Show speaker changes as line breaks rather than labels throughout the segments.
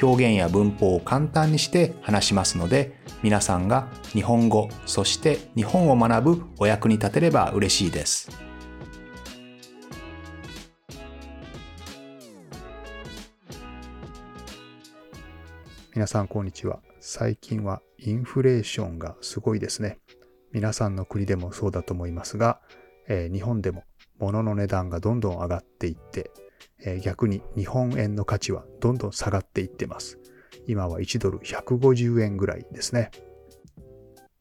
表現や文法を簡単にして話しますので皆さんが日本語そして日本を学ぶお役に立てれば嬉しいです。皆さんこんにちは。最近はインフレーションがすごいですね。皆さんの国でもそうだと思いますが、えー、日本でも物の値段がどんどん上がっていってえ逆に日本円の価値はどんどん下がっていってます。今は1ドル150円ぐらいですね。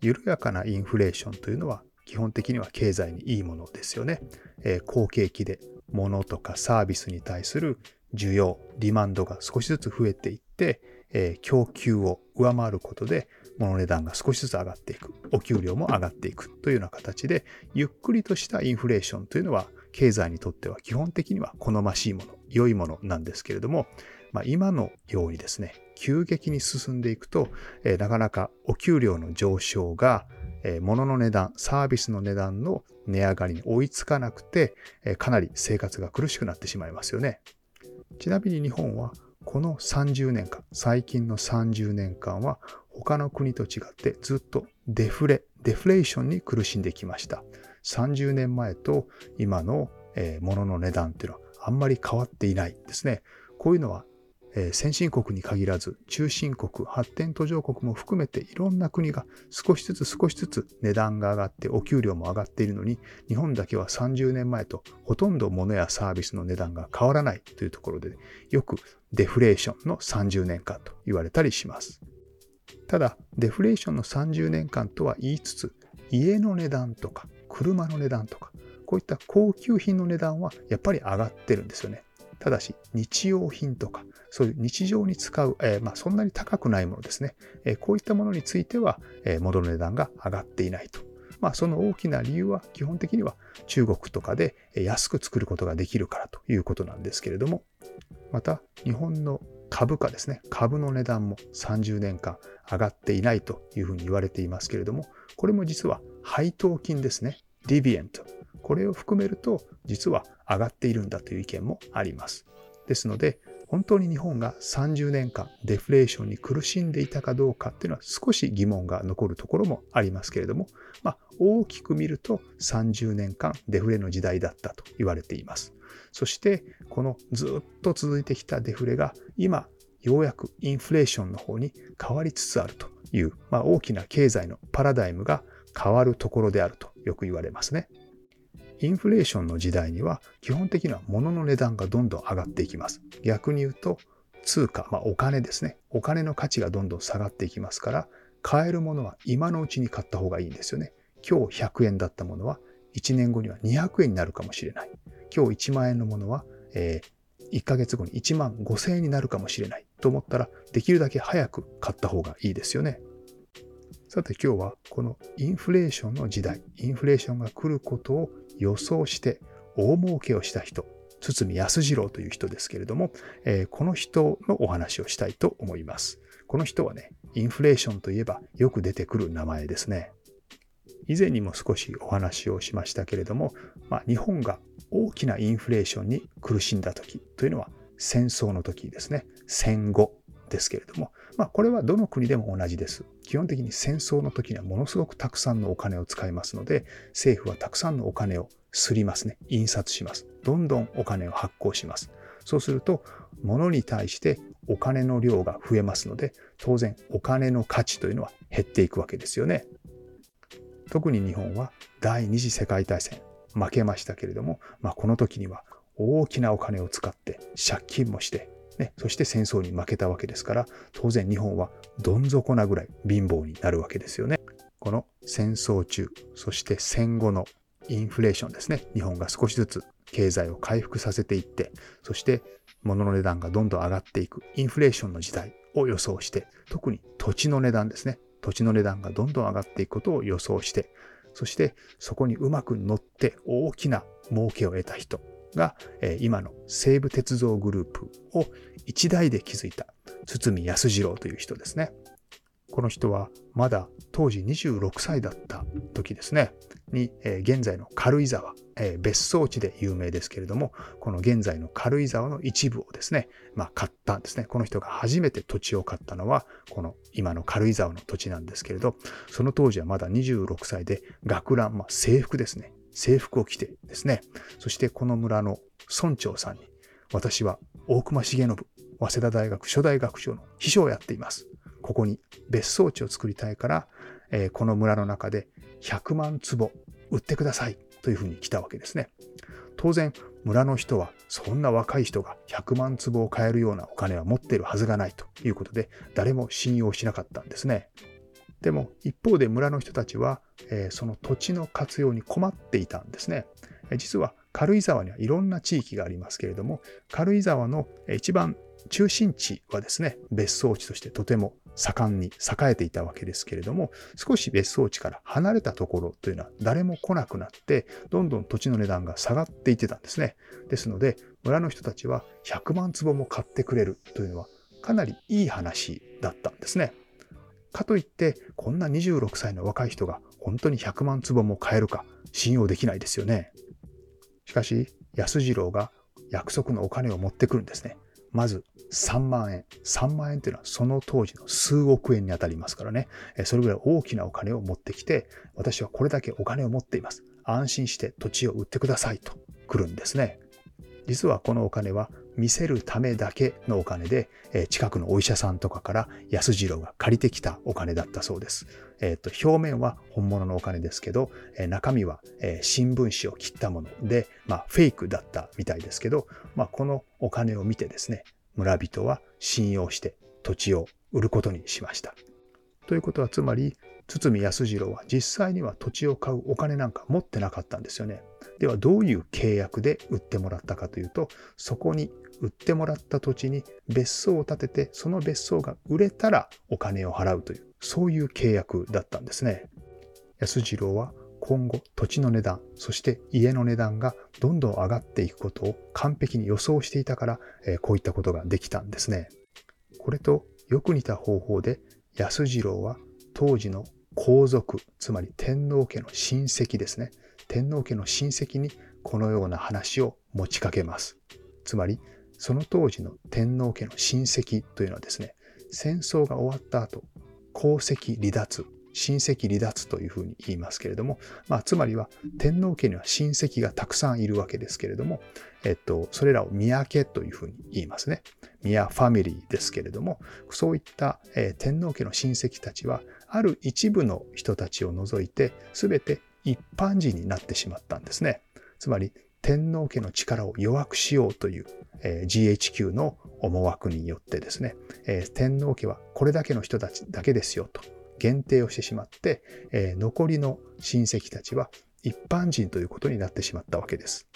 緩やかなインフレーションというのは基本的には経済にいいものですよね。えー、好景気で物とかサービスに対する需要、ディマンドが少しずつ増えていって、えー、供給を上回ることで物値段が少しずつ上がっていく、お給料も上がっていくというような形で、ゆっくりとしたインフレーションというのは経済にとっては基本的には好ましいもの、良いものなんですけれども、まあ、今のようにですね、急激に進んでいくと、えー、なかなかお給料の上昇が、えー、物の値段、サービスの値段の値上がりに追いつかなくて、えー、かなり生活が苦しくなってしまいますよね。ちなみに日本はこの30年間、最近の30年間は他の国と違ってずっとデフレ、デフレーションに苦しんできました。30年前と今の、えー、物の値段っていうのはあんまり変わっていないですね。こういうのは、えー、先進国に限らず中心国、発展途上国も含めていろんな国が少しずつ少しずつ値段が上がってお給料も上がっているのに日本だけは30年前とほとんど物やサービスの値段が変わらないというところでよくデフレーションの30年間と言われたりします。ただ、デフレーションの30年間とは言いつつ、家の値段とか車の値段とか、こういった高級品の値段はやっぱり上がってるんですよね。ただし、日用品とか、そういう日常に使う、えー、まあ、そんなに高くないものですね。えー、こういったものについては、えー、元の値段が上がっていないと。まあ、その大きな理由は基本的には中国とかで安く作ることができるからということなんですけれども、また日本の株価ですね、株の値段も30年間上がっていないというふうに言われていますけれども、これも実は配当金ですね。ディビエント。これを含めると、実は上がっているんだという意見もあります。ですので、本当に日本が30年間デフレーションに苦しんでいたかどうかっていうのは少し疑問が残るところもありますけれども、まあ、大きく見ると30年間デフレの時代だったと言われています。そして、このずっと続いてきたデフレが今、ようやくインフレーションの方に変わりつつあるという、まあ、大きな経済のパラダイムが変わるところであるとよく言われますね。インフレーションの時代には基本的には物の値段がどんどん上がっていきます。逆に言うと通貨、まあ、お金ですね。お金の価値がどんどん下がっていきますから、買えるものは今のうちに買った方がいいんですよね。今日100円だったものは1年後には200円になるかもしれない。今日1万円のものは、えー、1ヶ月後に1万5000円になるかもしれないと思ったら、できるだけ早く買った方がいいですよね。さて今日はこのインフレーションの時代、インフレーションが来ることを予想して大儲けをした人、堤康次郎という人ですけれども、えー、この人のお話をしたいと思います。この人はね、インフレーションといえばよく出てくる名前ですね。以前にも少しお話をしましたけれども、まあ、日本が大きなインフレーションに苦しんだ時というのは戦争の時ですね。戦後ですけれども、まあ、これはどの国でも同じです。基本的に戦争の時にはものすごくたくさんのお金を使いますので、政府はたくさんのお金をすりますね。印刷します。どんどんお金を発行します。そうすると、物に対してお金の量が増えますので、当然お金の価値というのは減っていくわけですよね。特に日本は第二次世界大戦負けましたけれども、まあ、この時には大きなお金を使って借金もしてね、そして戦争に負けたわけですから、当然日本はどん底なぐらい貧乏になるわけですよね。この戦争中、そして戦後のインフレーションですね。日本が少しずつ経済を回復させていって、そして物の値段がどんどん上がっていくインフレーションの時代を予想して、特に土地の値段ですね。土地の値段がどんどん上がっていくことを予想して、そしてそこにうまく乗って大きな儲けを得た人が、え今の西武鉄道グループを一代で築いた堤康次郎という人ですね。この人はまだ当時26歳だった時ですね、に、え、現在の軽井沢、え、別荘地で有名ですけれども、この現在の軽井沢の一部をですね、まあ買ったんですね。この人が初めて土地を買ったのは、この今の軽井沢の土地なんですけれど、その当時はまだ26歳で学ラン、まあ制服ですね。制服を着てですね、そしてこの村の村長さんに、私は大隈重信、早稲田大学初代学長の秘書をやっています。ここに別荘地を作りたいから、えー、この村の中で100万坪売ってくださいというふうに来たわけですね。当然、村の人はそんな若い人が100万坪を買えるようなお金は持っているはずがないということで、誰も信用しなかったんですね。でも一方で村の人たちは、えー、その土地の活用に困っていたんですね。実は軽井沢にはいろんな地域がありますけれども、軽井沢の一番中心地はですね、別荘地としてとても盛んに栄えていたわけですけれども、少し別荘地から離れたところというのは誰も来なくなって、どんどん土地の値段が下がっていってたんですね。ですので、村の人たちは100万坪も買ってくれるというのはかなりいい話だったんですね。かといって、こんな26歳の若い人が本当に100万坪も買えるか信用できないですよね。しかし、安次郎が約束のお金を持ってくるんですね。まず3万円。3万円っていうのはその当時の数億円に当たりますからね。それぐらい大きなお金を持ってきて、私はこれだけお金を持っています。安心して土地を売ってくださいと来るんですね。実はこのお金は見せるためだけのお金で、近くのお医者さんとかから安次郎が借りてきたお金だったそうです。えっ、と、表面は本物のお金ですけど、中身は、え新聞紙を切ったもので、まあ、フェイクだったみたいですけど、まあ、このお金を見てですね、村人は信用して土地を売ることにしました。ということは、つまり、堤康次郎は実際には土地を買うお金なんか持ってなかったんですよね。ではどういう契約で売ってもらったかというと、そこに売ってもらった土地に別荘を建てて、その別荘が売れたらお金を払うという、そういう契約だったんですね。安次郎は今後土地の値段、そして家の値段がどんどん上がっていくことを完璧に予想していたから、えこういったことができたんですね。これとよく似た方法で安次郎は当時の皇族、つまり天皇家の親戚ですね。天皇家の親戚にこのような話を持ちかけます。つまり、その当時の天皇家の親戚というのはですね、戦争が終わった後、皇籍離脱、親戚離脱というふうに言いますけれども、まあ、つまりは天皇家には親戚がたくさんいるわけですけれども、えっと、それらを宮家というふうに言いますね。宮ファミリーですけれども、そういった、えー、天皇家の親戚たちは、ある一部の人たちを除いて、すべて一般人になってしまったんですね。つまり天皇家の力を弱くしようという、えー、GHQ の思惑によってですね、えー、天皇家はこれだけの人たちだけですよと限定をしてしまって、えー、残りの親戚たちは一般人ということになってしまったわけです。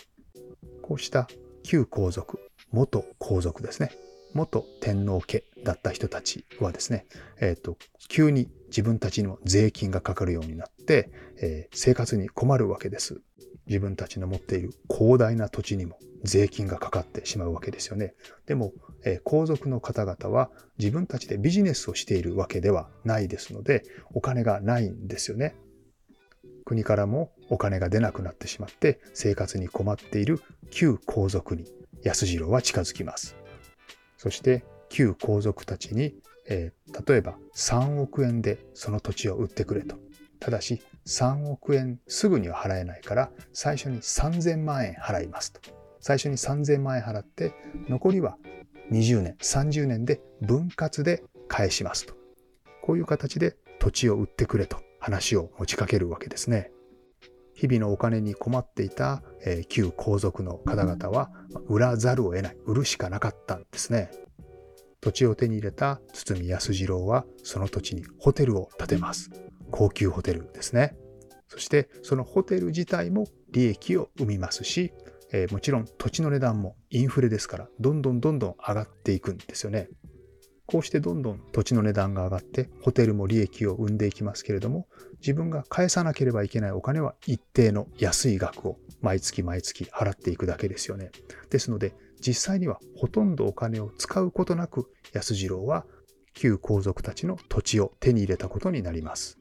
こうした旧皇族、元皇族ですね。元天皇家だった人たちはですね、えっ、ー、と、急に自分たちにも税金がかかるようになって、えー、生活に困るわけです。自分たちの持っている広大な土地にも税金がかかってしまうわけですよね。でも、えー、皇族の方々は自分たちでビジネスをしているわけではないですので、お金がないんですよね。国からもお金が出なくなってしまって生活に困っている旧皇族に安次郎は近づきます。そして旧皇族たちに、えー、例えば3億円でその土地を売ってくれと。ただし3億円すぐには払えないから最初に3000万円払いますと。最初に3000万円払って残りは20年、30年で分割で返しますと。こういう形で土地を売ってくれと話を持ちかけるわけですね。日々のお金に困っていた、えー、旧皇族の方々は売らざるを得ない、売るしかなかったんですね。土地を手に入れた堤康次郎はその土地にホテルを建てます。高級ホテルですね。そしてそのホテル自体も利益を生みますし、えー、もちろん土地の値段もインフレですからどんどんどんどん上がっていくんですよね。こうしてどんどん土地の値段が上がってホテルも利益を生んでいきますけれども自分が返さなければいけないお金は一定の安い額を毎月毎月払っていくだけですよね。ですので実際にはほとんどお金を使うことなく安次郎は旧皇族たちの土地を手に入れたことになります。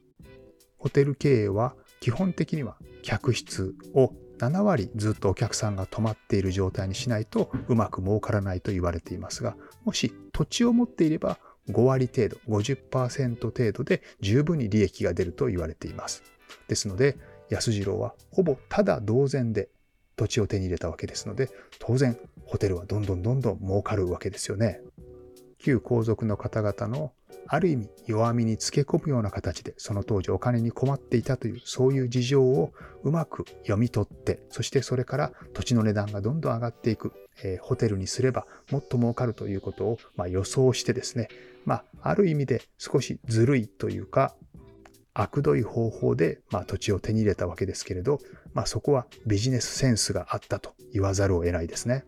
ホテル経営は基本的には客室を7割ずっとお客さんが泊まっている状態にしないとうまく儲からないと言われていますが、もし土地を持っていれば5割程度、50%程度で十分に利益が出ると言われています。ですので、安次郎はほぼただ同然で土地を手に入れたわけですので、当然ホテルはどんどんどんどん儲かるわけですよね。旧皇族の方々のある意味弱みにつけ込むような形でその当時お金に困っていたというそういう事情をうまく読み取ってそしてそれから土地の値段がどんどん上がっていく、えー、ホテルにすればもっと儲かるということを、まあ、予想してですね、まあ、ある意味で少しずるいというか悪どい方法で、まあ、土地を手に入れたわけですけれど、まあ、そこはビジネスセンスがあったと言わざるを得ないですね。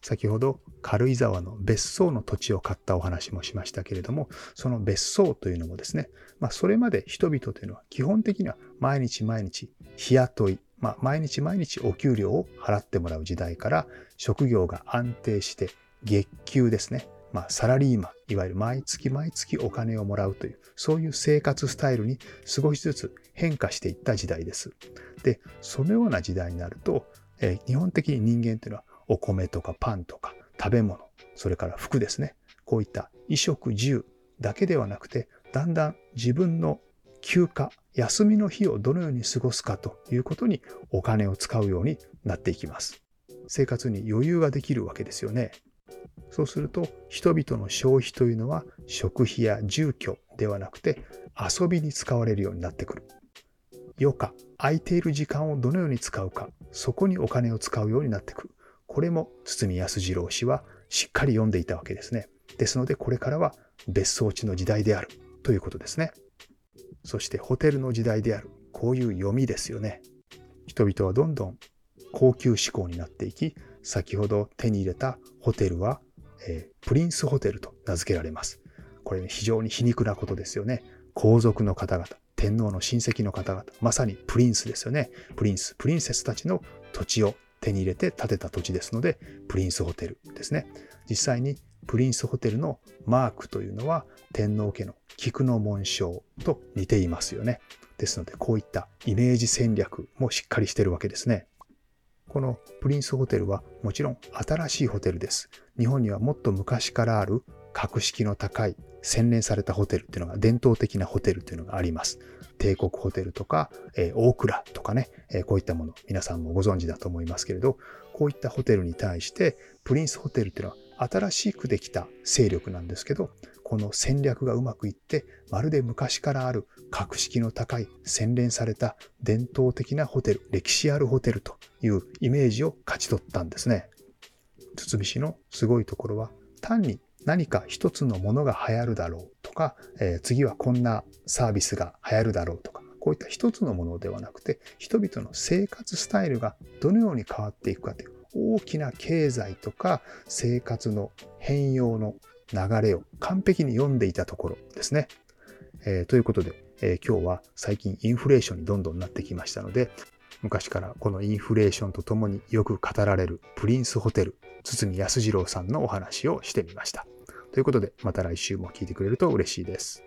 先ほど軽井沢の別荘の土地を買ったお話もしましたけれども、その別荘というのもですね、まあ、それまで人々というのは基本的には毎日毎日日雇い、まあ、毎日毎日お給料を払ってもらう時代から職業が安定して月給ですね、まあ、サラリーマン、いわゆる毎月毎月お金をもらうという、そういう生活スタイルに少しずつ変化していった時代です。で、そのような時代になると、えー、基本的に人間というのはお米とかパンとか食べ物、それから服ですね。こういった衣食住だけではなくて、だんだん自分の休暇、休みの日をどのように過ごすかということにお金を使うようになっていきます。生活に余裕ができるわけですよね。そうすると人々の消費というのは食費や住居ではなくて遊びに使われるようになってくる。余暇、空いている時間をどのように使うか、そこにお金を使うようになってくる。これも堤康次郎氏はしっかり読んでいたわけですね。ですのでこれからは別荘地の時代であるということですね。そしてホテルの時代である。こういう読みですよね。人々はどんどん高級志向になっていき、先ほど手に入れたホテルは、えー、プリンスホテルと名付けられます。これ、非常に皮肉なことですよね。皇族の方々、天皇の親戚の方々、まさにプリンスですよね。プリンス、プリンセスたちの土地を手に入れて建てた土地ですので、プリンスホテルですね。実際にプリンスホテルのマークというのは天皇家の菊の紋章と似ていますよね。ですので、こういったイメージ戦略もしっかりしてるわけですね。このプリンスホテルはもちろん新しいホテルです。日本にはもっと昔からある格式の高い洗練されたホテルっていうのが伝統的なホテルっていうのがあります。帝国ホテルとか、えー、大倉とかね、えー、こういったもの、皆さんもご存知だと思いますけれど、こういったホテルに対して、プリンスホテルっていうのは新しくできた勢力なんですけど、この戦略がうまくいって、まるで昔からある格式の高い洗練された伝統的なホテル、歴史あるホテルというイメージを勝ち取ったんですね。堤市のすごいところは、単に何か一つのものが流行るだろうとか、えー、次はこんなサービスが流行るだろうとか、こういった一つのものではなくて、人々の生活スタイルがどのように変わっていくかという大きな経済とか生活の変容の流れを完璧に読んでいたところですね。えー、ということで、えー、今日は最近インフレーションにどんどんなってきましたので、昔からこのインフレーションとともによく語られるプリンスホテル、堤康次郎さんのお話をしてみました。ということで、また来週も聞いてくれると嬉しいです。